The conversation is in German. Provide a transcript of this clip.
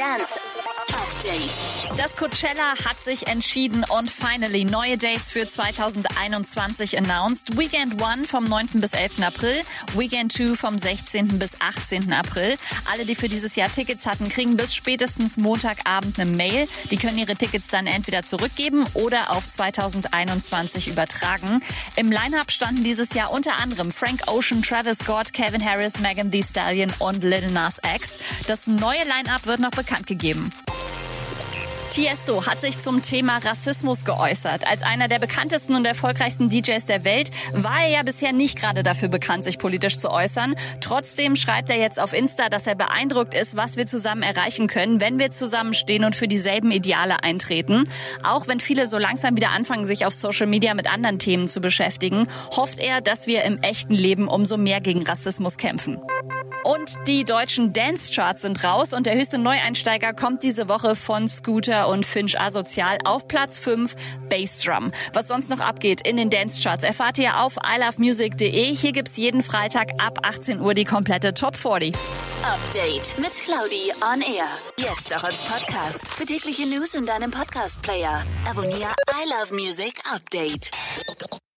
Dance Update. Das Coachella hat sich entschieden und finally neue Dates für 2021 announced. Weekend 1 vom 9. bis 11. April, Weekend 2 vom 16. bis 18. April. Alle, die für dieses Jahr Tickets hatten, kriegen bis spätestens Montagabend eine Mail. Die können ihre Tickets dann entweder zurückgeben oder auf 2021 übertragen. Im Line-Up standen dieses Jahr unter anderem Frank Ocean, Travis Scott, Kevin Harris, Megan Thee Stallion und Lil Nas X. Das neue Line-Up wird noch bekannt gegeben. Tiesto hat sich zum Thema Rassismus geäußert. Als einer der bekanntesten und erfolgreichsten DJs der Welt war er ja bisher nicht gerade dafür bekannt, sich politisch zu äußern. Trotzdem schreibt er jetzt auf Insta, dass er beeindruckt ist, was wir zusammen erreichen können, wenn wir zusammenstehen und für dieselben Ideale eintreten. Auch wenn viele so langsam wieder anfangen, sich auf Social Media mit anderen Themen zu beschäftigen, hofft er, dass wir im echten Leben umso mehr gegen Rassismus kämpfen. Und die deutschen Dance-Charts sind raus und der höchste Neueinsteiger kommt diese Woche von Scooter und Finch Asozial auf Platz 5 Bassdrum. Was sonst noch abgeht in den Dance-Charts erfahrt ihr auf ilovemusic.de. Hier gibt's jeden Freitag ab 18 Uhr die komplette Top 40. Update mit Claudi on Air. Jetzt auch als Podcast. Für tägliche News in deinem Podcast-Player. Abonniere I Love Music Update.